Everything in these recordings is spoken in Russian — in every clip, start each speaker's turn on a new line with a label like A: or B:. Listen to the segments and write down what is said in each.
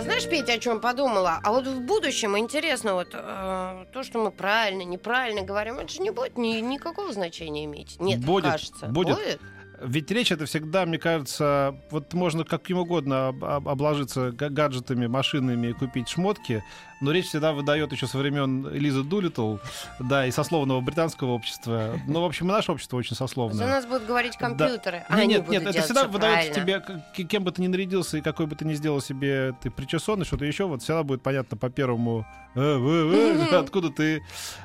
A: А, знаешь, Петя, о чем подумала? А вот в будущем интересно, вот а, то, что мы правильно, неправильно говорим, это же не будет ни, никакого значения иметь. Нет,
B: Будет,
A: кажется.
B: будет. Ведь речь это всегда, мне кажется, вот можно каким угодно об- об- обложиться га- гаджетами, машинами и купить шмотки, но речь всегда выдает еще со времен Элизы Дулитл, да, и сословного британского общества. Ну, в общем, и наше общество очень
A: За
B: сословное.
A: нас будут говорить компьютеры.
B: Да.
A: а
B: Не,
A: они
B: нет,
A: будут
B: нет, это всегда выдает тебе, кем бы ты ни нарядился и какой бы ты ни сделал себе ты причесонный, что-то еще, вот всегда будет понятно по первому, э, откуда ты.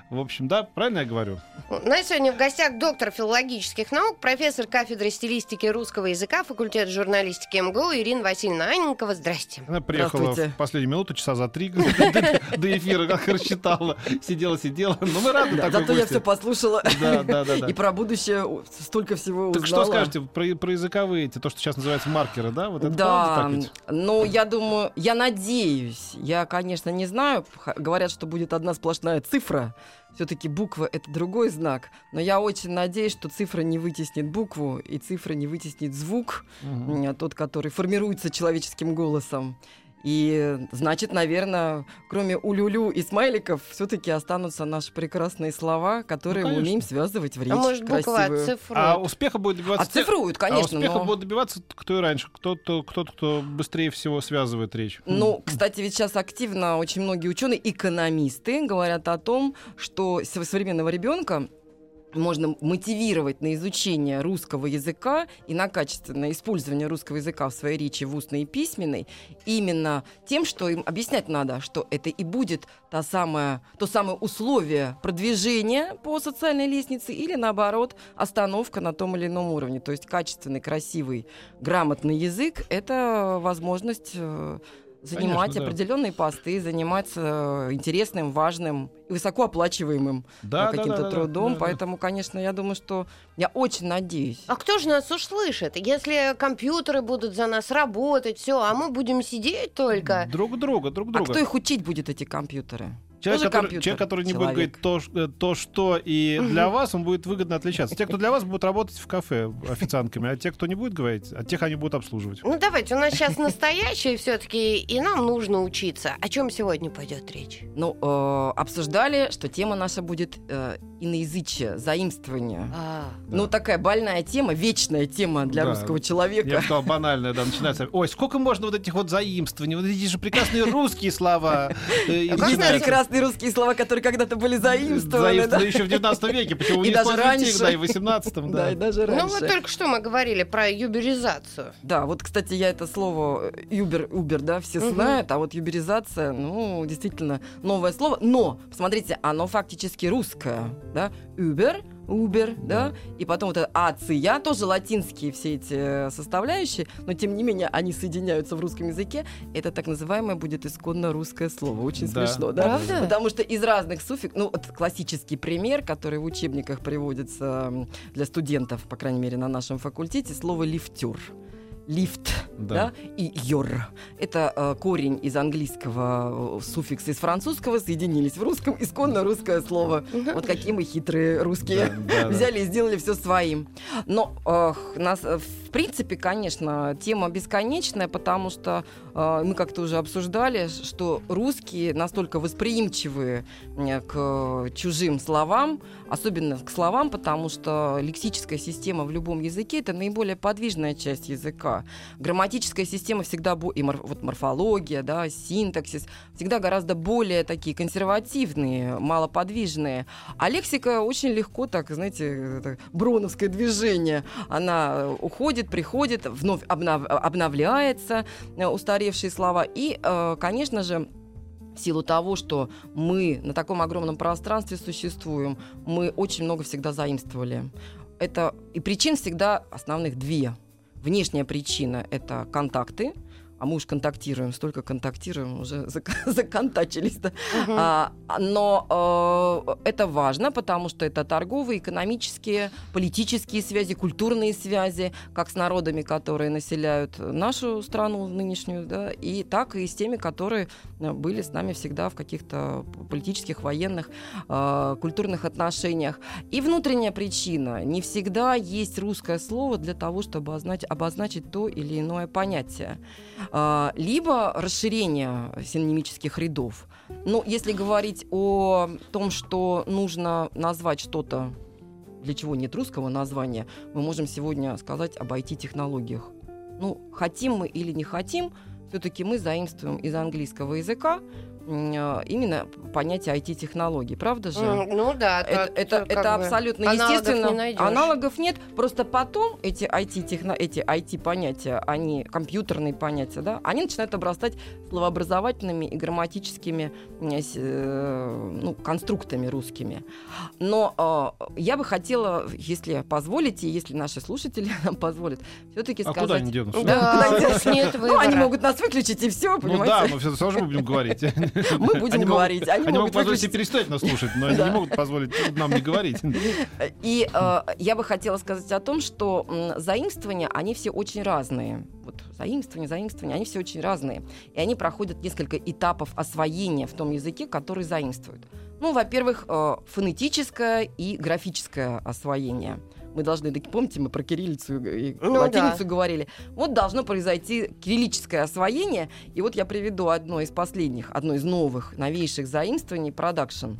B: В общем, да, правильно я говорю?
A: У нас сегодня в гостях доктор филологических наук, профессор кафедры стилистики русского языка, факультет журналистики МГУ Ирина Васильевна Аненкова. Здрасте.
B: Она приехала в последнюю минуту, часа за три до эфира, как рассчитала. Сидела, сидела. Ну, мы рады такой
C: зато я все послушала.
B: Да, да, да.
C: И про будущее столько всего узнала.
B: Так что скажете про, языковые, то, что сейчас называется маркеры, да? Вот это
C: Да, ну, я думаю, я надеюсь, я, конечно, не знаю, говорят, что будет одна сплошная цифра, все-таки буква — это другой знак, но я очень надеюсь, что цифра не вытеснит букву, и цифра не вытеснит звук, м, тот, который формируется человеческим голосом. И, значит, наверное, кроме улюлю и смайликов, все-таки останутся наши прекрасные слова, которые мы
B: конечно.
C: умеем связывать в речь
A: а может, буква оцифрует?
B: А успеха будет добиваться...
C: Оцифруют, конечно,
B: а успеха
C: но...
B: будет добиваться кто и раньше. Кто-то, кто-то, кто быстрее всего связывает речь.
C: Ну, кстати, ведь сейчас активно очень многие ученые, экономисты говорят о том, что с- современного ребенка можно мотивировать на изучение русского языка и на качественное использование русского языка в своей речи в устной и письменной именно тем, что им объяснять надо, что это и будет та самая, то самое условие продвижения по социальной лестнице или, наоборот, остановка на том или ином уровне. То есть качественный, красивый, грамотный язык — это возможность э, занимать
B: Конечно, да.
C: определенные посты, заниматься э, интересным, важным высокооплачиваемым
B: да,
C: э,
B: да,
C: каким-то
B: да, да,
C: трудом.
B: да, да.
C: Поэтому, конечно, я думаю, что я очень надеюсь.
A: А кто же нас услышит? Если компьютеры будут за нас работать, все, а мы будем сидеть только.
B: Друг друга, друг
C: А
B: друга.
C: кто их учить будет, эти компьютеры?
B: Человек,
C: Тоже
B: который,
C: компьютер,
B: человек, который не будет говорить то, э, то, что и для вас, он будет выгодно отличаться. Те, кто для вас будут работать в кафе официантками, а те, кто не будет говорить, от тех они будут обслуживать.
A: Ну давайте, у нас сейчас настоящее все-таки, и нам нужно учиться. О чем сегодня пойдет речь?
C: Ну, э, обсуждали, что тема наша будет э, иноязычие, заимствование.
A: А,
B: Да.
C: Ну, такая больная тема, вечная тема для
B: Да.
C: русского
B: Я
C: человека.
B: бы сказал, банальное, да, начинается. Ой, сколько можно вот этих вот заимствований, вот эти же прекрасные русские слова. э,
C: Есть
B: начинается.
C: прекрасные русские слова, которые когда-то были заимствованы.
B: Заимствованы
C: да?
B: еще в 19 веке, почему
C: И
B: не
C: даже раньше.
B: да, и в 18
C: Да, и даже раньше.
A: ну вот только что мы говорили про юберизацию.
C: Да, вот, кстати, я это слово э, Uber, Uber, да, все знают, а вот юберизация, ну, действительно, новое слово. Но, посмотрите, оно фактически русское, да, Uber, Uber, да, и потом вот это ация, тоже латинские все эти э, составляющие, но тем не менее они соединяются в русском языке. Это так называемое будет исконно русское слово. Очень
B: Да.
C: смешно, да?
A: Правда?
C: Потому что из разных суффиксов, ну, вот классический пример, который в учебниках приводится для студентов, по крайней мере, на нашем факультете, слово лифтер. Лифт,
B: Да.
C: да, и йор. Это э, корень из английского, э, суффикс из французского соединились в русском, исконно русское слово. Вот какие мы хитрые русские.
B: Да, да, да.
C: Взяли и сделали все своим. Но нас, э, в принципе, конечно, тема бесконечная, потому что э, мы как-то уже обсуждали, что русские настолько восприимчивы э, к чужим словам, особенно к словам, потому что лексическая система в любом языке это наиболее подвижная часть языка. Грамматическая система всегда и мор- вот морфология, да, синтаксис всегда гораздо более такие консервативные, малоподвижные. А лексика очень легко, так, знаете, это броновское движение. Она э, уходит, приходит, вновь обнов- обновляется, э, устаревшие слова. И, э, конечно же, в силу того, что мы на таком огромном пространстве существуем, мы очень много всегда заимствовали. Это и причин всегда основных две. Внешняя причина — это контакты, а мы уж контактируем, столько контактируем, уже зак- законтачились, да.
A: Мгм.
C: А, но э, это важно, потому что это торговые, экономические, политические связи, культурные связи, как с народами, которые населяют нашу страну нынешнюю, да, и так и с теми, которые э, были с нами всегда в каких-то политических, военных, э, культурных отношениях. И внутренняя причина. Не всегда есть русское слово для того, чтобы означить, обозначить то или иное понятие. А, Либо расширение синонимических рядов. Ну, если говорить о том, что нужно назвать что-то, для чего нет русского названия, мы можем сегодня сказать об IT-технологиях. Ну, хотим мы или не хотим, все-таки мы заимствуем из английского языка именно понятие IT-технологий, правда же?
A: Ну да,
C: Это,
A: то-
C: это, это
A: бы
C: абсолютно
A: аналогов
C: естественно.
A: не найдешь.
C: аналогов нет. Просто потом эти IT, эти IT-понятия, они компьютерные понятия, да, они начинают обрастать словообразовательными и грамматическими э, ну, конструктами русскими. Но э, я бы хотела, если позволите, если наши слушатели нам позволят, все-таки
B: А
C: сказать...
B: куда они денутся?
C: Да, куда
A: Да,
C: они
A: уж нет
C: Ну, они могут нас выключить и все,
B: Ну
C: понимаете?
B: да, мы все равно будем говорить.
C: Мы будем
B: Они могут-
C: говорить. Они,
B: Они
C: могут
B: могут позволить себе перестать нас слушать, но они не могут позволить нам не говорить.
C: И э, я бы хотела сказать о том, что м, заимствования, они все очень разные. Вот заимствования, заимствования, они все очень разные. И они проходят несколько этапов освоения в том языке, который заимствуют. Ну, во-первых, э, фонетическое и графическое освоение. Мы должны, помните, мы про кириллицу и
A: Ну
C: латиницу
A: да.
C: говорили. Вот должно произойти кириллическое освоение. И вот я приведу одно из последних, одно из новых, новейших заимствований продакшн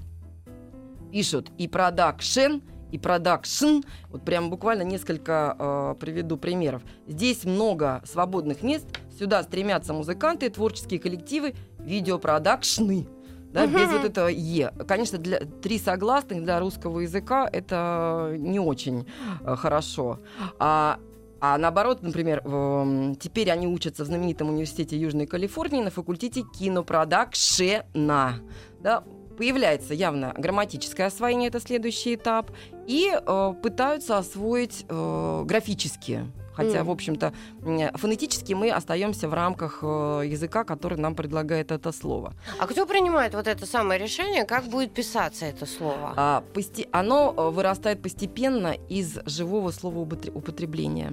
C: пишут и продакшн, и продакшн. Вот прям буквально несколько э, приведу примеров. Здесь много свободных мест. Сюда стремятся музыканты, творческие коллективы, видеопродакшны. Да, без
A: Мгм.
C: вот этого «е». Конечно, для, три согласных для русского языка это не очень э, хорошо. А, а наоборот, например, теперь они учатся в знаменитом университете Южной Калифорнии на факультете кинопродакшена. Да, появляется явно грамматическое освоение, это следующий этап, и э, пытаются освоить э, графические. Хотя,
A: Мгм.
C: в общем-то, фонетически мы остаемся в рамках э, языка, который нам предлагает это слово.
A: А кто принимает вот это самое решение, как будет писаться это слово?
C: А, посте- оно э, вырастает постепенно из живого слова употребления.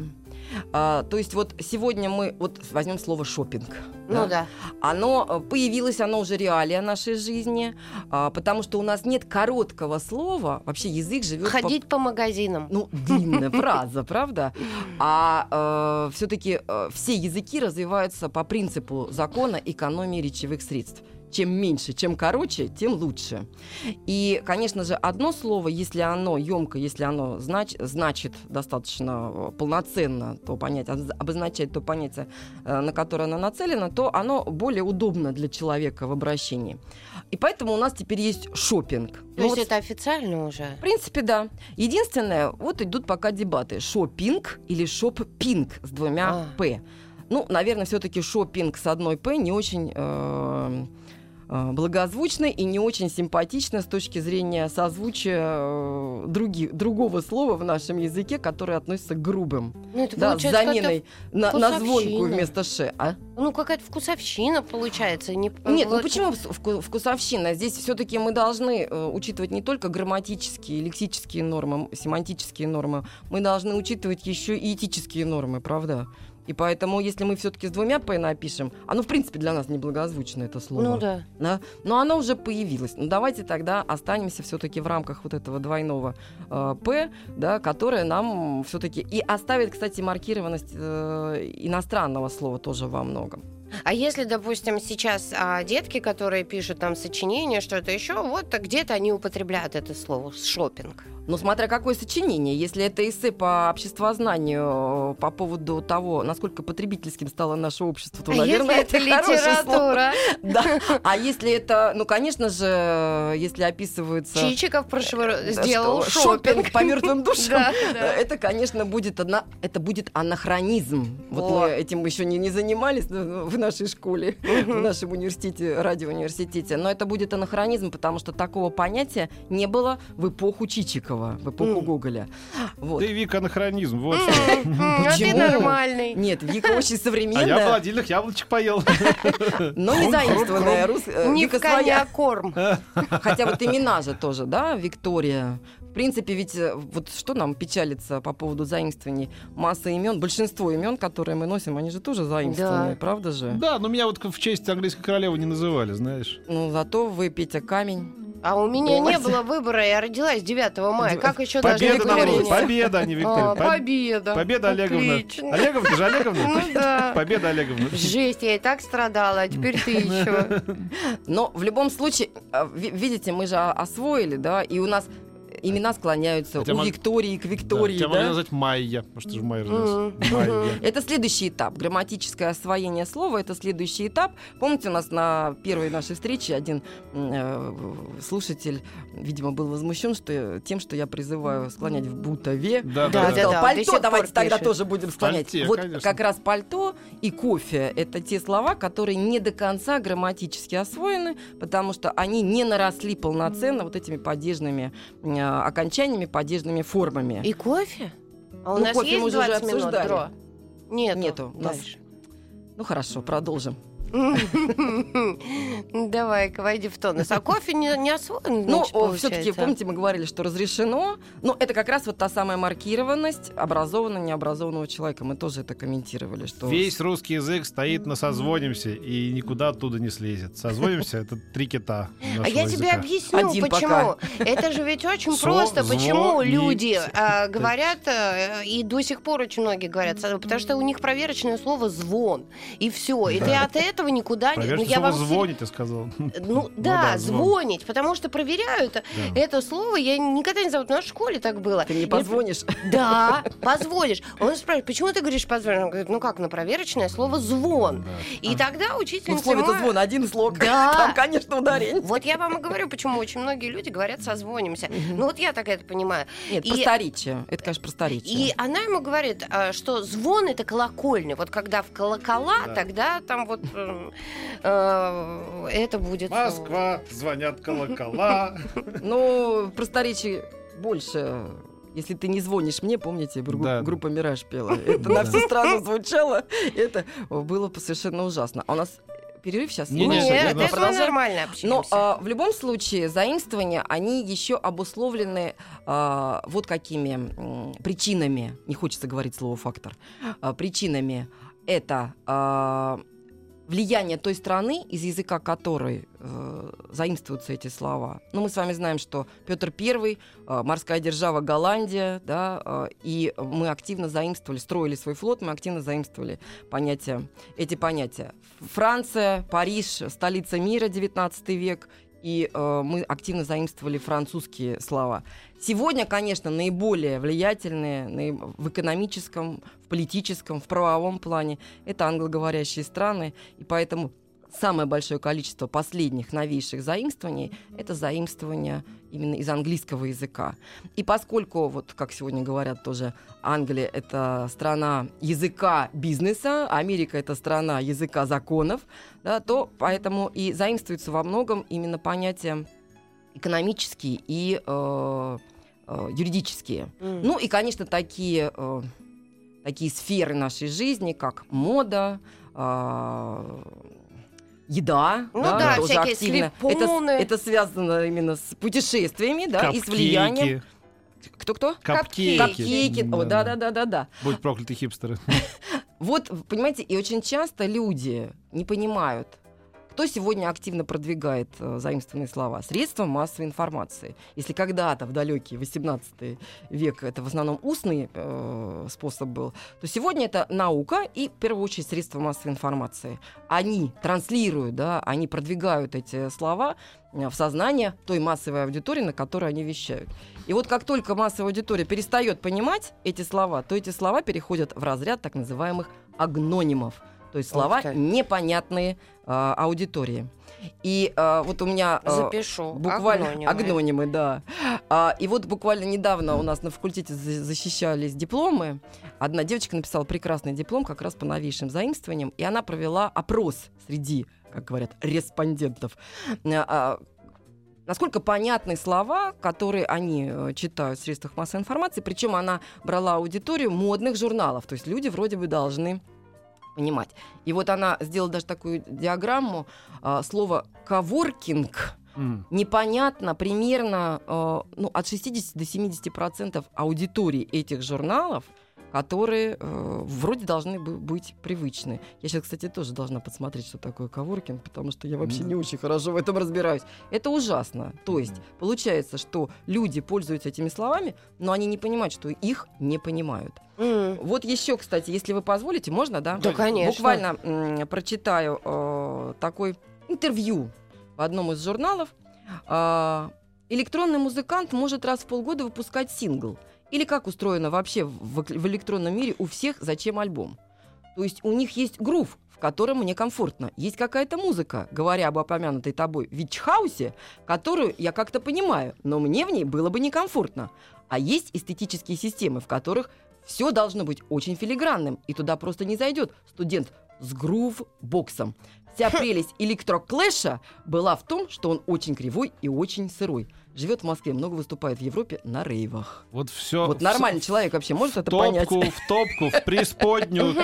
C: А, то есть вот сегодня мы вот возьмем слово шопинг.
A: Ну да.
C: Оно э, появилось, оно уже реалия нашей жизни, а, потому что у нас нет короткого слова. Вообще язык живет по-
A: Ходить по магазинам.
C: ну, длинная фраза, правда? А все-таки все языки развиваются по принципу закона экономии речевых средств. Чем меньше, чем короче, тем лучше. И, конечно же, одно слово, если оно емко, если оно знач- значит достаточно э, полноценно то понятие, оз- обозначает то понятие, э, на которое оно нацелено, то оно более удобно для человека в обращении. И поэтому у нас теперь есть шопинг.
A: То
C: Ну
A: есть
C: вот
A: это официально уже?
C: в принципе, да. Единственное, вот идут пока дебаты. Шопинг или шоппинг с двумя
A: А.
C: «п». Ну, наверное, все-таки шопинг с одной «п» не очень э, благозвучно и не очень симпатично с точки зрения созвучия э, други- другого слова в нашем языке, которое относится к грубым.
A: Ну, это
C: Да, с заменой на, на
A: вкусовщина.
C: вместо «ш». А?
A: Ну, какая-то вкусовщина получается. Не...
C: Нет, ну почему вкусовщина? Здесь все-таки мы должны э, учитывать не только грамматические, лексические нормы, семантические нормы, мы должны учитывать еще и этические нормы, правда? И поэтому, если мы все-таки с двумя «п» напишем, оно, в принципе, для нас неблагозвучно, это слово.
A: Ну да.
C: Да? Но оно уже появилось. Ну, давайте тогда останемся все-таки в рамках вот этого двойного э, «п», да, которое нам все-таки... И оставит, кстати, маркированность э, иностранного слова тоже во многом.
A: А если, допустим, сейчас а, детки, которые пишут там сочинения, что-то еще, вот где-то они употребляют это слово шопинг.
C: Ну, смотря какое сочинение. Если это эссе по обществознанию э, по поводу того, насколько потребительским стало наше общество, то,
A: А
C: наверное,
A: если это
C: слово.
A: литература?
C: Да. А если это, ну, конечно же, если описывается...
A: Чичиков прошлый раз
C: э,
A: сделал
C: что,
A: шопинг.
C: по мертвым душам. Э. Это, конечно, будет одна, это будет анахронизм. Вот мы этим еще не, занимались. но В нашей школе, в нашем университете, радиоуниверситете. Но это будет анахронизм, потому что такого понятия не было в эпоху Чичикова, в эпоху
A: М.
C: Гоголя. Вот.
B: Ты, Вика, анахронизм. Вот что.
A: М, А ты
C: Почему?
A: нормальный.
C: Нет, Вика очень
B: А я
C: современная,
B: холодильных яблочек поел.
C: но не заимствованная. Э,
A: Не в коня
C: своя.
A: корм.
C: Хотя вот имена же тоже, да, Виктория. В принципе, ведь э, вот что нам печалится по поводу заимствований? Масса имен, большинство имен, которые мы носим, они же тоже заимствованные,
A: Да.
C: правда же?
B: Да, но меня вот в честь английской королевы не называли, знаешь.
C: Ну, зато вы, Петя, камень.
A: А у меня не
C: Давайте.
A: было выбора, я родилась 9 мая. Как еще
B: Победа
A: Виктория?
B: будет. Победа, а не Виктория. Поб-
A: Победа.
B: Победа Олеговна.
A: Отлично.
B: Олеговна, ты же Олеговна?
A: Ну да.
B: Победа Олеговна.
A: Жесть, я и так страдала, а теперь ты еще.
C: Но в любом случае, э, ви- видите, мы же освоили, да, и у нас имена склоняются
B: Хотя
C: у
B: мог-
C: Виктории к
B: Да,
C: Виктории,
B: Тебя
C: да?
B: можно назвать Майя, потому что ты же Майя
A: Мгм.
B: родилась. Майя.
C: Это следующий этап. Грамматическое освоение слова это следующий этап. Помните, у нас на первой нашей встрече один э, слушатель, видимо, был возмущен что, тем, что я призываю склонять в бутове.
B: Да,
A: Да,
B: да,
A: да,
B: да.
A: да.
C: пальто давайте тогда
A: пишет.
C: тоже будем склонять.
B: Пальте,
C: вот
B: конечно.
C: как раз пальто и кофе это те слова, которые не до конца грамматически освоены, потому что они не наросли полноценно вот этими падежными э, окончаниями, падежными формами.
A: И кофе? А у
C: Ну,
A: нас
C: кофе мы
A: есть
C: уже уже
A: 20 минут,
C: обсуждали.
A: Дро? Нету.
C: Нету. У нас-
A: Дальше.
C: Ну хорошо, продолжим.
A: Давай-ка, войди в тонус. А кофе не, не освоен,
C: Ну, все-таки, помните, мы говорили, что разрешено. Но это как раз вот та самая маркированность образованного, необразованного человека. Мы тоже это комментировали, что...
B: Весь русский язык стоит на созвонимся и никуда оттуда не слезет. Созвонимся — это три кита
A: А я тебе
B: языка.
A: объясню,
C: Один
A: почему. Это же ведь очень просто, почему люди а, говорят, э, и до сих пор очень многие говорят, потому что у них проверочное слово «звон», и все. И ты от этого никуда не...
B: Проверьте,
A: ну, я вам
B: «звонить», я сказал.
A: Ну да,
B: да, звон.
A: звонить, потому что проверяют
B: Да.
A: это слово. Я никогда не забуду, у нас в школе так было.
C: Ты мне
A: И-
C: позвонишь?
A: Да, позвонишь. Он спрашивает, почему ты говоришь позвонишь? Он говорит, ну как, на проверочное слово «звон». И тогда
C: Ну, в
A: учительница...
C: слове-то
A: ма-
C: звон один слог.
A: Да.
C: Там, конечно, ударение.
A: Вот я вам и говорю, почему очень многие люди говорят «созвонимся». Ну вот я так это понимаю.
C: Нет,
A: И-
C: просторечие. Это, конечно, просторечие.
A: И она ему говорит, а, что звон это колокольный. Вот когда в колокола,
B: Да.
A: тогда там вот э, э, это будет. э,
B: Москва, звонят колокола.
C: Ну, просторечие больше. Если ты не звонишь мне, помните, группа,
B: Да.
C: группа «Мираж» пела. Это на всю страну звучало. Это было совершенно ужасно. А у нас перерыв сейчас?
B: Не,
A: Нет,
B: не,
A: это
B: это
A: нормально
C: Но
A: общаемся.
C: а, в любом случае заимствования, они еще обусловлены а, вот какими м, причинами, не хочется говорить слово фактор, а, причинами. Это а, влияние той страны, из языка которой э, заимствуются эти слова. Ну, мы с вами знаем, что Петр I, э, морская держава Голландия, да, э, и мы активно заимствовали, строили свой флот, мы активно заимствовали понятия, эти понятия. Франция, Париж, столица мира, 19 век, и э, мы активно заимствовали французские слова. Сегодня, конечно, наиболее влиятельные наиб- в экономическом, в политическом, в правовом плане это англоговорящие страны, и поэтому самое большое количество последних новейших заимствований это заимствования именно из английского языка. И поскольку, вот как сегодня говорят тоже, Англия — это страна языка бизнеса, Америка — это страна языка законов, да, то поэтому и заимствуется во многом именно понятия экономические и э, э, юридические.
A: М.
C: Ну и, конечно, такие, э, такие сферы нашей жизни, как мода, э, еда.
A: Ну да,
C: тоже
A: всякие
C: активно.
A: слепоны.
C: Это, это связано именно с путешествиями, да, и с влиянием.
B: Капкейки.
C: Кто-кто?
B: Капкейки.
C: Капкейки. О,
B: Да,
C: да-да-да-да-да.
B: Будь прокляты хипстеры.
C: Вот, понимаете, и очень часто люди не понимают, кто сегодня активно продвигает э, заимствованные слова? Средства массовой информации. Если когда-то в далекий 18 век это в основном устный э, способ был, то сегодня это наука и, в первую очередь, средства массовой информации. Они транслируют, да, они продвигают эти слова э, в сознание той массовой аудитории, на которой они вещают. И вот как только массовая аудитория перестает понимать эти слова, то эти слова переходят в разряд так называемых агнонимов. То есть слова непонятные а, аудитории. И а, вот у меня а,
A: Запишу.
C: буквально
A: Агнонимы.
C: агнонимы, да. А, и вот буквально недавно у нас на факультете за- защищались дипломы. Одна девочка написала прекрасный диплом как раз по новейшим заимствованиям, и она провела опрос среди, как говорят, респондентов. А, а, Насколько понятны слова, которые они э, читают в средствах массовой информации, причем она брала аудиторию модных журналов, то есть люди вроде бы должны понимать. И вот она сделала даже такую диаграмму, а, слово «коворкинг»,
B: М.
C: непонятно примерно э, ну, от 60 до 70 процентов аудитории этих журналов, которые э, вроде должны бы быть привычны. Я сейчас, кстати, тоже должна подсмотреть, что такое коворкинг, потому что я вообще не очень хорошо в этом разбираюсь. Это ужасно. То есть получается, что люди пользуются этими словами, но они не понимают, что их не понимают.
A: М.
C: Вот еще, кстати, если вы позволите, можно, да?
A: Да, конечно.
C: Буквально м, прочитаю э, такой интервью в одном из журналов. А, Электронный музыкант может раз в полгода выпускать сингл. Или как устроено вообще в, в электронном мире у всех зачем альбом? То есть у них есть грув, в котором мне комфортно. Есть какая-то музыка, говоря об упомянутой тобой вич-хаусе, которую я как-то понимаю, но мне в ней было бы некомфортно. А есть эстетические системы, в которых все должно быть очень филигранным, и туда просто не зайдет студент с грув-боксом. Вся прелесть электроклэша была в том, что он очень кривой и очень сырой. Живет в Москве, много выступает в Европе на рейвах.
B: Вот все.
C: Вот нормальный человек вообще может это понять.
B: топку, в топку, в преисподнюю.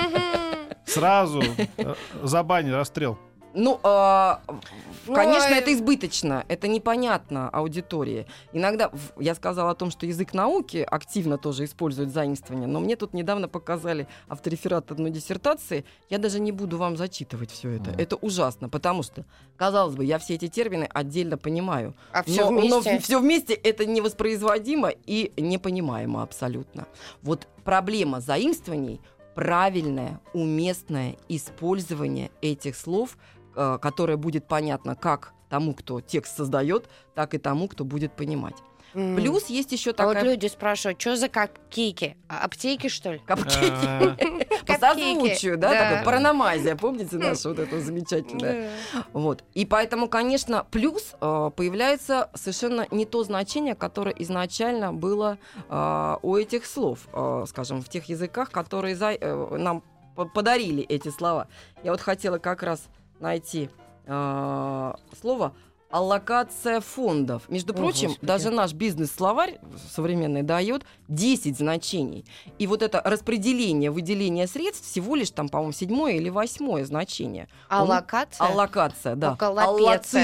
B: Сразу э, за баню расстрел.
C: Ну,
A: Ну,
C: конечно,
A: а-
C: это избыточно, это непонятно аудитории. Иногда я сказала о том, что язык науки активно тоже использует заимствование, но мне тут недавно показали автореферат одной диссертации. Я даже не буду вам зачитывать все это.
B: Мгм.
C: Это ужасно, потому что, казалось бы, я все эти термины отдельно понимаю.
A: А все
C: но,
A: вместе.
C: все вместе это невоспроизводимо и непонимаемо абсолютно. Вот проблема заимствований правильное, уместное использование этих слов, э, которое будет понятно как тому, кто текст создает, так и тому, кто будет понимать.
A: М.
C: Плюс есть еще
A: А вот
C: такая
A: люди спрашивают, что за капкейки? А, Аптеки, что ли?
C: капкейки. По созвучию, да, такой параномазия, помните наша вот это замечательная? Вот. И поэтому, конечно, плюс э, появляется совершенно не то значение, которое изначально было э, у этих слов, э, скажем, в тех языках, которые э, нам по- подарили эти слова. Я вот хотела как раз найти э, слово аллокация фондов. Между
A: О,
C: прочим,
A: Господи.
C: даже наш бизнес-словарь современный дает 10 значений. И вот это распределение, выделение средств всего лишь там, по-моему, седьмое или восьмое значение.
A: А
C: Он-
A: локация?
C: Аллокация, да.
A: Околопеция.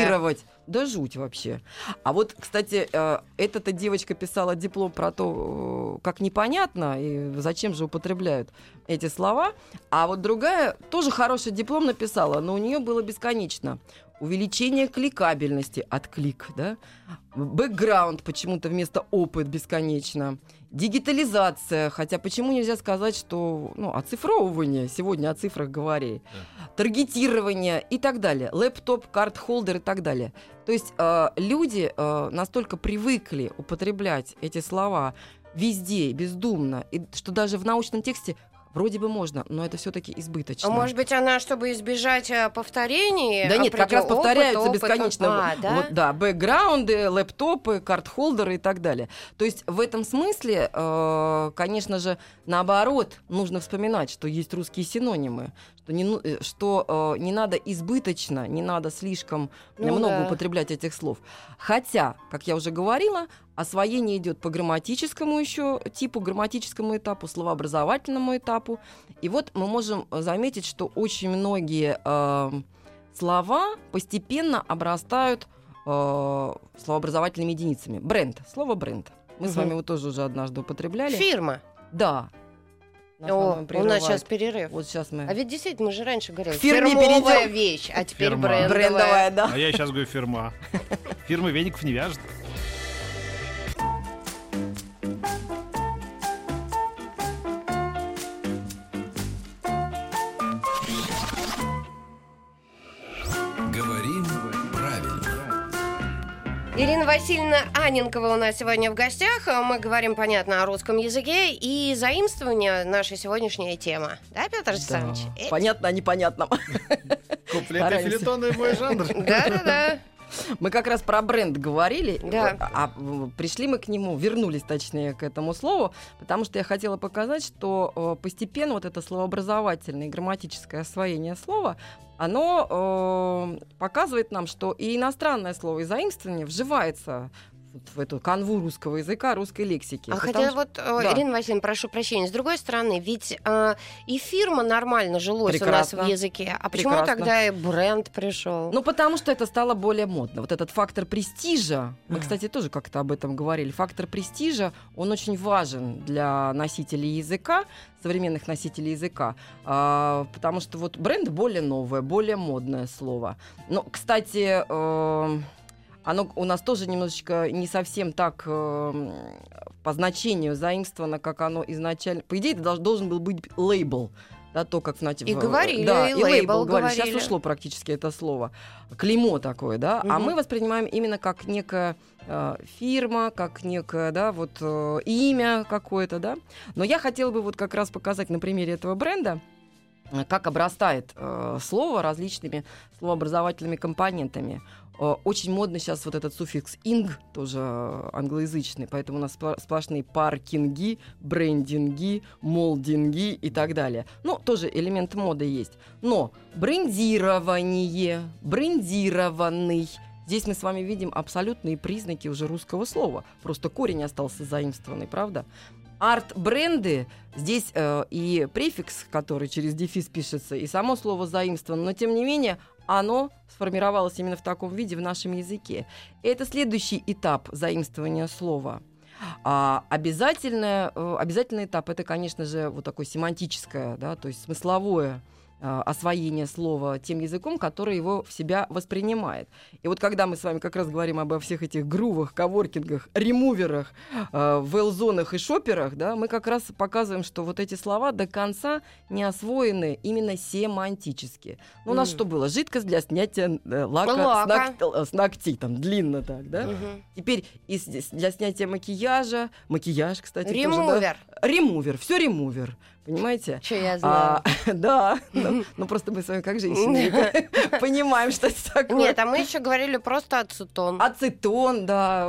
C: Аллоцировать. Да жуть вообще. А вот, кстати, э, эта-то девочка писала диплом про то, э, как непонятно и зачем же употребляют эти слова. А вот другая тоже хороший диплом написала, но у нее было бесконечно. Увеличение кликабельности от клик, да? Бэкграунд почему-то вместо опыт бесконечно. Дигитализация, хотя почему нельзя сказать, что ну, оцифровывание, сегодня о цифрах говори, таргетирование и так далее, лэптоп, карт-холдер и так далее. То есть э, люди э, настолько привыкли употреблять эти слова везде, бездумно, и что даже в научном тексте вроде бы можно, но это все-таки избыточно.
A: А может быть, она, чтобы избежать э, повторений...
C: Да нет, как раз
A: определил-
C: повторяются
A: опыт, опыт,
C: бесконечно.
A: А, да?
C: Вот, да, бэкграунды, лэптопы, карт-холдеры и так далее. То есть в этом смысле, э, конечно же, наоборот, нужно вспоминать, что есть русские синонимы, что не, ну- э, что, э, не надо избыточно, не надо слишком
A: Ну
C: много
A: да.
C: употреблять этих слов. Хотя, как я уже говорила, освоение идет по грамматическому еще типу, грамматическому этапу, словообразовательному этапу. И вот мы можем э, заметить, что очень многие э, слова постепенно обрастают э, словообразовательными единицами. Бренд. Слово бренд. Мы с
A: Мгм.
C: вами его тоже уже однажды употребляли.
A: Фирма.
C: Да.
A: О, у нас сейчас перерыв.
C: Вот сейчас мы...
A: А ведь действительно, мы же раньше говорили,
C: фирме
A: фирмовая
C: перейдем.
A: вещь, а теперь
B: Фирма.
A: брендовая.
C: Брендовая, да.
B: А я сейчас говорю фирма. Фирмы веников не вяжет.
A: Ирина Васильевна Аненкова у нас сегодня в гостях. Мы говорим, понятно, о русском языке и заимствование наша сегодняшняя тема. Да, Петр
C: Да.
A: Александрович? Э,
C: Понятно о непонятном.
B: Куплеты филитоны мой жанр.
A: Да-да-да.
C: Мы как раз про бренд говорили,
A: Да.
C: а пришли мы к нему, вернулись, точнее, к этому слову, потому что я хотела показать, что э, постепенно вот это словообразовательное и грамматическое освоение слова, оно э, показывает нам, что и иностранное слово, и заимствование вживается в эту канву русского языка, русской лексики.
A: А хотя
C: что-
A: вот, э,
C: да.
A: Ирина Васильевна, прошу прощения, с другой стороны, ведь э, и фирма нормально жилось
C: Прекрасно.
A: у нас в языке, а почему
C: Прекрасно.
A: тогда и бренд пришел?
C: Ну, потому что это стало более модно. Вот этот фактор престижа, мы, кстати, тоже как-то об этом говорили, фактор престижа, он очень важен для носителей языка, современных носителей языка, а, потому что вот бренд более новое, более модное слово. Но, кстати, э, оно у нас тоже немножечко не совсем так э, по значению заимствовано, как оно изначально. По идее, это долж- должен был быть лейбл. Да, то, как в нате-
A: И говорили,
C: да,
A: и
C: и
A: лейбл
C: лейбл говорили. Сейчас
A: говорили.
C: ушло практически это слово. Клеймо такое, да. А
A: Мгм.
C: мы воспринимаем именно как некая э, фирма, как некое, да, вот э, имя какое-то, да. Но я хотела бы вот как раз показать на примере этого бренда, э, как обрастает э, слово различными словообразовательными компонентами. Э, Очень модно сейчас вот этот суффикс «инг», тоже э, англоязычный, поэтому у нас сплошные паркинги, брендинги, молдинги и так далее. Ну, тоже элемент моды есть. Но брендирование, брендированный, Здесь мы с вами видим абсолютные признаки уже русского слова. Просто корень остался заимствованный, правда? Арт-бренды, здесь э, и префикс, который через дефис пишется, и само слово заимствовано, но тем не менее оно сформировалось именно в таком виде в нашем языке. Это следующий этап заимствования слова. А обязательное, э, обязательный этап это, конечно же, вот такое семантическое, да, то есть смысловое освоение слова тем языком, который его в себя воспринимает. И вот когда мы с вами как раз говорим обо всех этих грувах, коворкингах, ремуверах, э, вэлзонах и шоперах, да, мы как раз показываем, что вот эти слова до конца не освоены именно семантически. Ну, у нас что было? Жидкость для снятия э, лака, С,
A: Лака.
C: ног- э, с ногтей, там, длинно так, да?
A: Мгм.
C: Теперь из- для снятия макияжа, макияж, кстати, тоже, да?
A: Ремувер.
C: Ремувер, все ремувер, понимаете?
A: Что я знаю.
C: А, да, ну, ну просто мы с вами как женщины понимаем, что это такое.
A: Нет, а мы еще говорили просто ацетон.
C: Ацетон, да.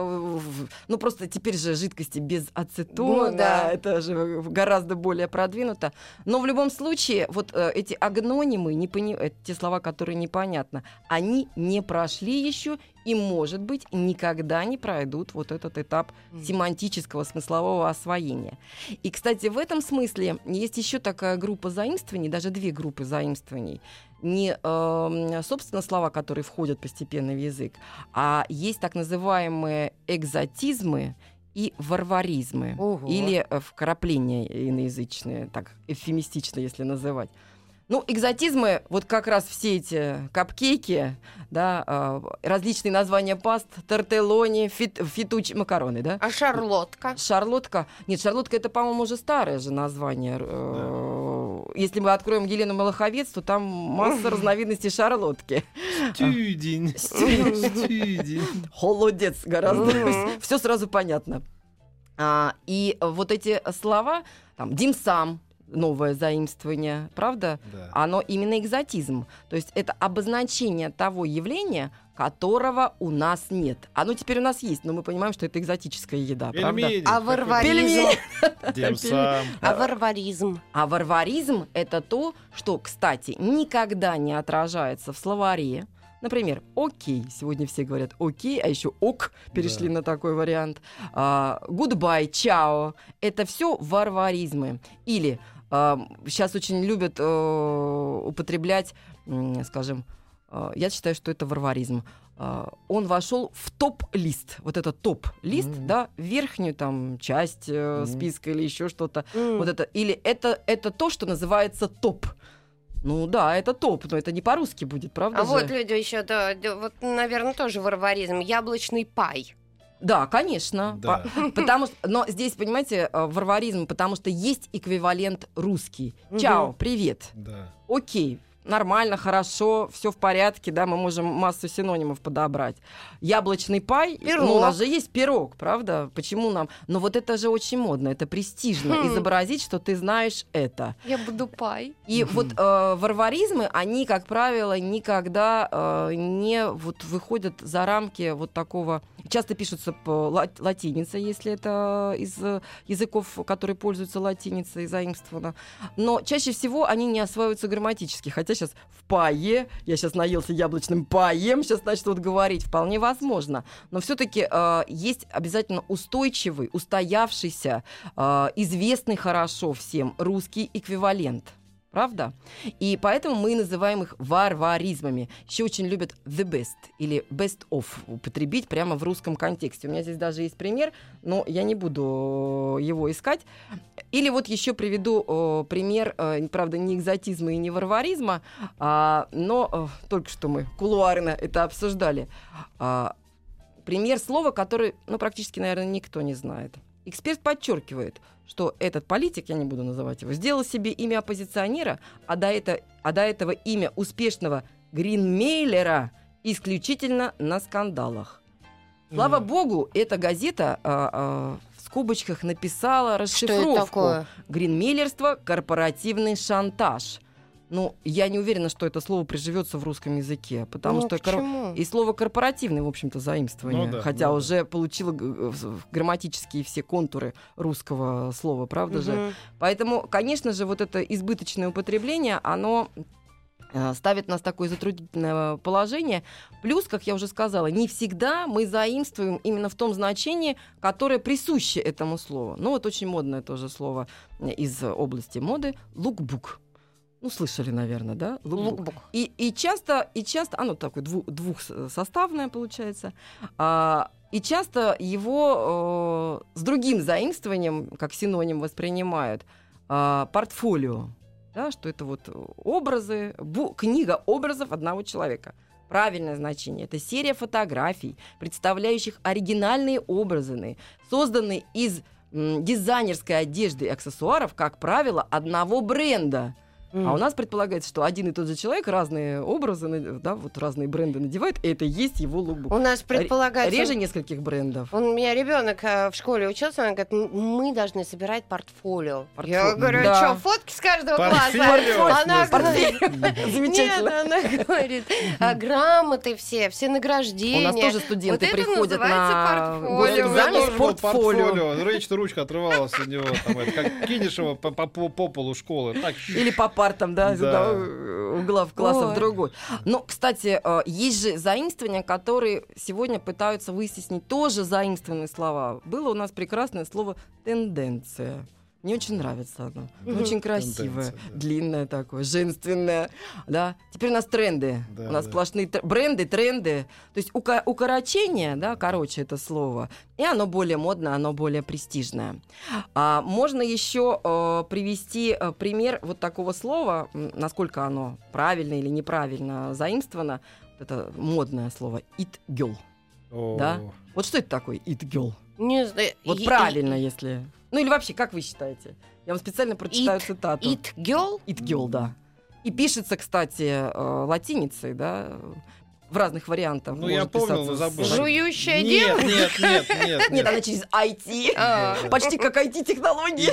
C: Ну, просто теперь же жидкости без ацетона,
A: Ну, да.
C: это же гораздо более продвинуто. Но в любом случае, вот э, эти агнонимы, не пони- э, те слова, которые непонятно, они не прошли еще и, может быть, никогда не пройдут вот этот этап семантического смыслового освоения. И, кстати, в этом смысле есть еще такая группа заимствований, даже две группы заимствований. Не, эм, собственно, слова, которые входят постепенно в язык, а есть так называемые экзотизмы и варваризмы.
A: Ого.
C: Или э, вкрапления иноязычные, так эвфемистично, если называть. Ну, экзотизмы, вот как раз все эти капкейки, да, э, различные названия паст, тортеллони, фит, фитуч, макароны, да?
A: А шарлотка?
C: Шарлотка. Нет, шарлотка это, по-моему, уже старое же название. Э, Если мы откроем Елену Малаховец, то там масса разновидностей шарлотки.
B: Стюдень. Стюдень.
C: Холодец гораздо. Все сразу понятно. А, и вот эти слова, там, димсам, новое заимствование, правда?
B: Да.
C: Оно именно экзотизм. То есть это обозначение того явления, которого у нас нет. Оно теперь у нас есть, но мы понимаем, что это экзотическая еда, правда?
B: Пельмени.
A: А
B: Какой-
A: варваризм? А варваризм?
C: А варваризм — это то, что, кстати, никогда не отражается в словаре. Например, окей. Сегодня все говорят окей, а еще ок перешли
B: Да.
C: на такой вариант. А, Goodbye, чао. Это все варваризмы. Или сейчас очень любят э, употреблять, скажем, э, я считаю, что это варваризм. А, Он вошел в топ-лист. Вот это топ-лист,
B: Мгм.
C: да, верхнюю там часть э,
B: Мгм.
C: списка или еще что-то.
A: М.
C: Вот это, или это, это то, что называется топ. Ну да, это топ, но это не по-русски будет, правда
A: А
C: же?
A: вот люди еще, да, вот, наверное, тоже варваризм. Яблочный пай.
C: Да, конечно.
B: Да.
C: По- Потому что, но здесь, понимаете, э, варваризм, потому что есть эквивалент русский. Чао, привет.
B: Да.
C: Окей. Нормально, хорошо, все в порядке, да, мы можем массу синонимов подобрать. Яблочный пай,
A: Пирог.
C: ну, у нас же есть пирог, правда? Почему нам? Но вот это же очень модно, это престижно,
A: Хм.
C: изобразить, что ты знаешь это.
A: Я буду пай.
C: И вот э, варваризмы, они, как правило, никогда э, не вот выходят за рамки вот такого. Часто пишутся по ла- латинице, если это из языков, которые пользуются латиницей, заимствовано. Но чаще всего они не осваиваются грамматически. Хотя сейчас в пае, я сейчас наелся яблочным паем, сейчас начну вот говорить, вполне возможно. Но все-таки есть обязательно устойчивый, устоявшийся, э, известный хорошо всем русский эквивалент. Правда? И поэтому мы называем их варваризмами. Еще очень любят the best или best of употребить прямо в русском контексте. У меня здесь даже есть пример, но я не буду его искать. Или вот еще приведу э, пример, э, правда, не экзотизма и не варваризма, а, но э, только что мы кулуарно это обсуждали. А, пример слова, который, ну, практически, наверное, никто не знает. Эксперт подчеркивает, что этот политик, я не буду называть его, сделал себе имя оппозиционера, а до, это, а до этого имя успешного Гринмейлера исключительно на скандалах. Слава богу, эта газета а, а, в скобочках написала
A: Что это
C: расшифровку.
A: такое?
C: Гринмейлерство – корпоративный шантаж. Ну, я не уверена, что это слово приживется в русском языке, потому
A: Ну,
C: что кор- и слово корпоративный, в общем-то, заимствование,
B: Ну да,
C: хотя
B: ну да.
C: уже получило г- в- грамматические все контуры русского слова, правда же?
A: Мгм.
C: Поэтому, конечно же, вот это избыточное употребление, оно э, ставит нас в такое затруднительное положение. Плюс, как я уже сказала, не всегда мы заимствуем именно в том значении, которое присуще этому слову. Ну вот очень модное тоже слово э, из области моды – лукбук. Ну, слышали, наверное, да?
A: Лукбук.
C: И, и часто, и часто, оно такое дву- двухсоставное получается, а, и часто его э, с другим заимствованием, как синоним воспринимают, а, портфолио, да, что это вот образы, бу- книга образов одного человека. Правильное значение. Это серия фотографий, представляющих оригинальные образы, созданные из м, дизайнерской одежды и аксессуаров, как правило, одного бренда. А у нас предполагается, что один и тот же человек разные образы, да, вот разные бренды надевает, и это и есть его лукбук.
A: У нас предполагается...
C: Реже нескольких брендов.
A: У меня ребенок э, в школе учился, он говорит, «М- мы должны собирать портфолио. Я
C: Портфолио.
A: говорю,
C: Да.
A: что, фотки с каждого
B: Портфолио,
A: класса? Она говорит,
C: Замечательно.
A: Нет, она говорит, «А грамоты все, все
C: У
A: награждения.
C: нас тоже студенты
A: Вот
C: приходят на.
B: У
C: госэкзамен с портфолио.
B: Речь-то ручка отрывалась у него. Там, это, как кинешь его по, по- по- по полу школы. Так,
C: Или партам, да, из
B: Да.
C: одного э, угла в класса в
A: Ой.
C: другой. Но, кстати, э, есть же заимствования, которые сегодня пытаются вытеснить тоже заимствованные слова. Было у нас прекрасное слово «тенденция». Мне очень нравится оно. Оно
A: Мгм.
C: Очень красивое,
B: Тенденция, да.
C: длинное такое, женственное. Да? Теперь у нас тренды.
B: Да,
C: у нас
B: да.
C: сплошные тр- бренды, тренды. То есть ука- укорочение, да, короче это слово, и оно более модное, оно более престижное. А, можно еще э, привести э, пример вот такого слова, насколько оно правильно или неправильно заимствовано. Это модное слово «it girl». Да? Вот что это такое «it girl»?
A: Не знаю.
C: Вот правильно, если... Ну или вообще, как вы считаете? Я вам специально прочитаю
A: It-
C: цитату.
A: It girl?
C: It girl, да. И пишется, кстати, э, латиницей, да, в разных вариантах.
B: Ну, я
C: писаться
B: но забыл.
A: Жующая
B: нет,
A: девушка?
B: нет, нет, нет,
C: Нет,
B: нет.
C: она через IT.
A: А,
C: Почти как IT-технологии.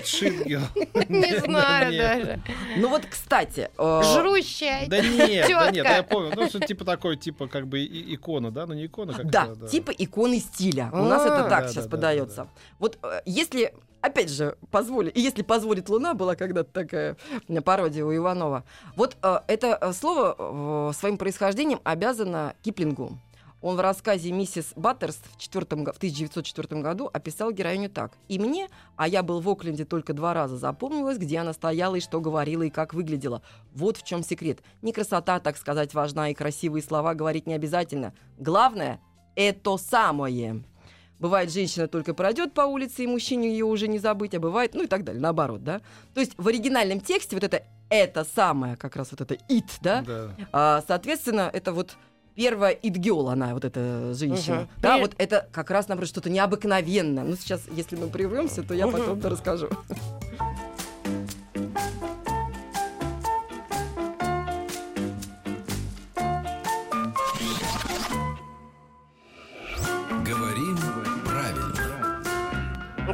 A: Не знаю даже.
C: Ну вот, кстати, э,
A: Жрущая.
B: Да нет, да нет, я понял. Ну, что типа такой, типа, как бы икона, да? Ну, не икона, как
C: да,
B: это,
C: типа иконы стиля. У нас это
A: А.
C: так
B: Да,
C: сейчас
B: да, да,
C: подается. Вот э, если Опять же, позволь, и если позволит Луна, была когда-то такая пародия у Иванова. Вот э, это э, слово э, своим происхождением обязано Киплингу. Он в рассказе «Миссис Баттерс» в, в 1904 году описал героиню так. «И мне, а я был в Окленде только два раза, запомнилось, где она стояла и что говорила и как выглядела. Вот в чем секрет. Не красота, так сказать, важна, и красивые слова говорить не обязательно. Главное – это самое». Бывает, женщина только пройдет по улице, и мужчине ее уже не забыть, а бывает, ну и так далее, наоборот, да. То есть в оригинальном тексте вот это «это самое», как раз вот это «it», да,
B: Да.
C: а, соответственно, это вот первая идгел, она, вот эта женщина.
A: Мгм.
C: Да,
A: При-
C: вот это как раз, наоборот, что-то необыкновенное. Ну, сейчас, если мы прервемся, то я
A: Мгм.
C: потом расскажу.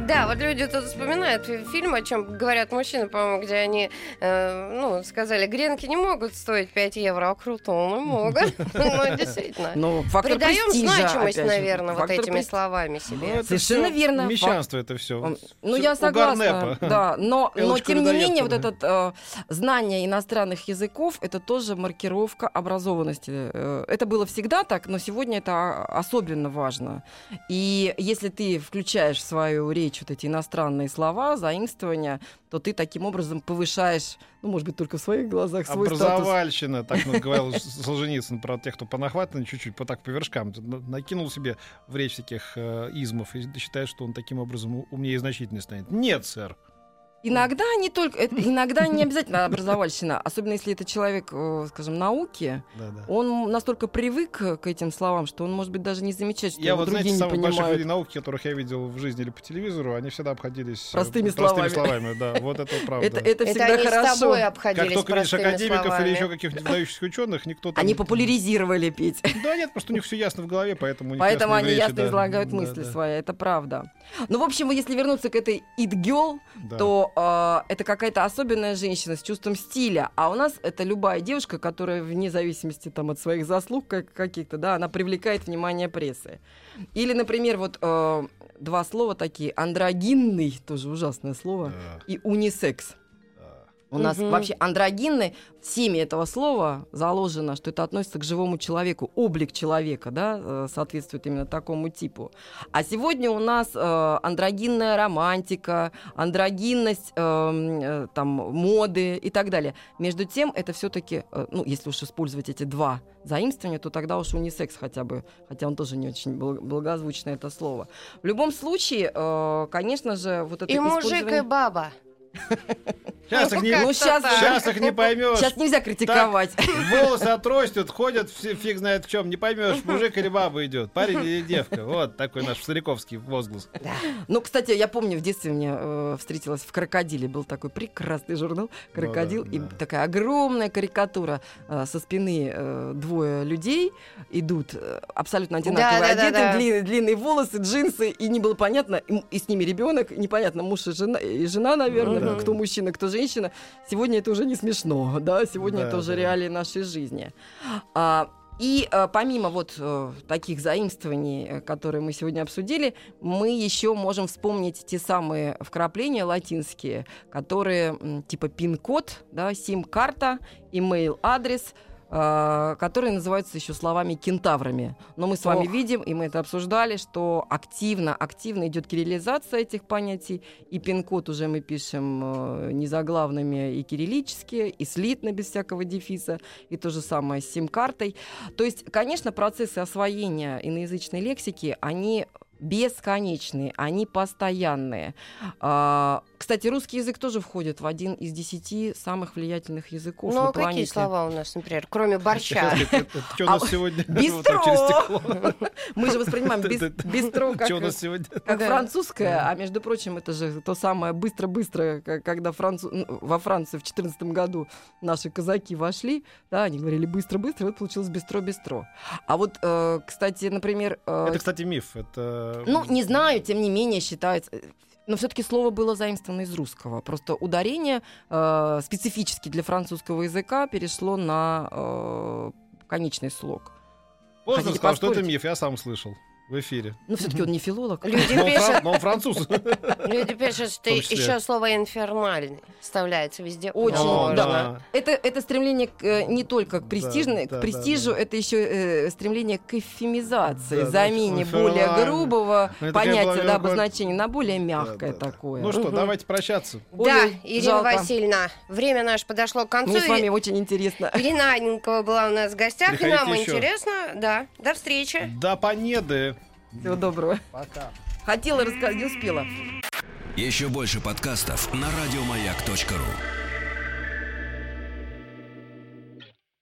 A: Да, вот люди тут вспоминают фи- фильм, о чем говорят мужчины, по-моему, где они, э, ну, сказали, гренки не могут стоить 5 евро, а крутоны могут. Ну, действительно.
C: Ну,
A: Придаем значимость, наверное, вот этими словами
B: Ну,
A: себе.
B: это
C: Совершенно верно.
B: Мещанство это все.
C: Ну, я согласна, да, но, тем не менее, вот это э, знание иностранных языков, это тоже маркировка образованности. Э, Это было всегда так, но сегодня это особенно важно. И если ты включаешь в свою речь вот эти иностранные слова, заимствования, то ты таким образом повышаешь, ну, может быть, только в своих глазах свой статус.
B: Образовальщина, так ну, говорил Солженицын про тех, кто понахватан чуть-чуть, по так по вершкам, на- накинул себе в речь всяких э, измов и считает, что он таким образом умнее и значительнее станет. Нет, сэр.
C: Иногда не только, это, иногда не обязательно образовальщина, особенно если это человек, э, скажем, науки,
B: Да, да.
C: он настолько привык к этим словам, что он, может быть, даже не замечает, что
B: Я
C: его
B: вот,
C: другие
B: знаете,
C: не
B: самых больших
C: понимают.
B: людей науки, которых я видел в жизни или по телевизору, они всегда обходились э,
C: Простыми
B: простыми
C: словами.
B: словами. Да, вот это правда.
C: Это, это
A: Это
C: всегда
A: они с
C: хорошо.
A: тобой
B: Как
A: обходились
B: только видишь академиков
A: словами.
B: или еще каких-нибудь выдающихся ученых, никто там...
C: Они популяризировали петь.
B: Да нет, просто у них все ясно в голове, поэтому
C: Поэтому они
B: речи,
C: ясно
B: да.
C: излагают
B: Да,
C: мысли
B: да,
C: свои, это правда. Ну, в общем, если вернуться к этой it girl,
B: да.
C: Э, это какая-то особенная женщина с чувством стиля. А у нас это любая девушка, которая вне зависимости там, от своих заслуг как- каких-то, да, она привлекает внимание прессы. Или, например, вот э, два слова такие, андрогинный, тоже ужасное слово,
B: Да,
C: и унисекс. У нас
A: Мгм.
C: вообще андрогинны, в семя этого слова заложено, что это относится к живому человеку. Облик человека, да, э, соответствует именно такому типу. А сегодня у нас э, андрогинная романтика, андрогинность эм, э, там, моды и так далее. Между тем, это все-таки, ну, если уж использовать эти два заимствования, то тогда уж унисекс хотя бы, хотя он тоже не очень бл- благозвучное это слово. В любом случае, э, конечно же, вот это
A: И мужик, и
C: использование-
A: баба.
B: Сейчас их не,
C: Ну, щас-
B: сейчас их не поймешь.
C: Сейчас нельзя критиковать.
B: Волосы отростят, ходят, фиг знает в чем. Не поймешь, мужик или баба идет, парень или девка. Вот такой наш стариковский возглас.
C: Ну, кстати, я помню, в детстве мне э, встретилась в «Крокодиле». Был такой прекрасный журнал «Крокодил».
B: да,
C: и
B: да.
C: такая огромная карикатура. э, со спины э, двое людей идут э, абсолютно одинаково
A: Да, да, да,
C: одеты,
A: да.
C: длинные, длинные волосы, джинсы. И не было понятно, и, и с ними ребенок, непонятно, муж и жена, и жена наверное,
A: Мгм.
C: кто мужчина, кто женщина. Сегодня это уже не смешно, да, сегодня
B: Да,
C: это уже
B: да.
C: реалии нашей жизни. А, и э, помимо вот э, таких заимствований, э, которые мы сегодня обсудили, мы еще можем вспомнить те самые вкрапления латинские, которые типа пин-код, да, сим-карта, имейл-адрес, которые называются еще словами кентаврами. Но мы с вами
A: Ох.
C: видим, и мы это обсуждали, что активно, активно идет кириллизация этих понятий, и пин-код уже мы пишем э, незаглавными и кириллические, и слитно, без всякого дефиса, и то же самое с сим-картой. То есть, конечно, процессы освоения иноязычной лексики, они бесконечные, они постоянные. А, кстати, русский язык тоже входит в один из десяти самых влиятельных языков
A: Ну,
C: на
A: а какие
C: планете.
A: слова у нас, например, кроме борща?
B: Что у
C: А,
B: нас сегодня?
C: бистро! Мы же воспринимаем бистро как,
B: у
C: французское, а между прочим, это же то самое быстро-быстро, когда ну, во Францию в 2014 году наши казаки вошли, да, они говорили быстро-быстро, вот получилось бистро-бистро. А вот, э, кстати, например, э,
B: Это, кстати, миф. Это...
C: ну, не знаю, тем не менее считается. Но все-таки слово было заимствовано из русского. Просто ударение э, специфически для французского языка перешло на э, конечный слог. Хотите
B: сказал, что миф, я сам слышал в эфире.
C: Но все-таки он не филолог.
A: Люди
B: Но он, фран-
A: пишут,
B: но он француз.
A: люди пишут, что еще слово инфернальный вставляется везде.
C: Очень,
A: Можно.
C: да. Это, это стремление к, э, не только к, престижной,
B: да,
C: к
B: да,
C: престижу,
B: да.
C: это еще э, стремление к эфемизации,
B: Да, да,
C: замене
B: очень
C: более грубого
B: Ну,
C: понятия, да, обозначения на более мягкое
B: Да, да, да.
C: такое.
B: Ну что,
A: Мгм.
B: давайте прощаться.
A: Да, Ирина
C: жалко.
A: Васильевна, время наше подошло к концу.
C: Мне с вами очень интересно.
A: Ирина Аненкова была у нас в гостях, и
B: Приходите
A: нам
B: еще.
A: интересно. Да, до встречи.
B: Да понеды.
C: Всего доброго.
B: Пока.
C: Хотела рассказать, не успела.
D: Еще больше подкастов на радиомаяк.ру.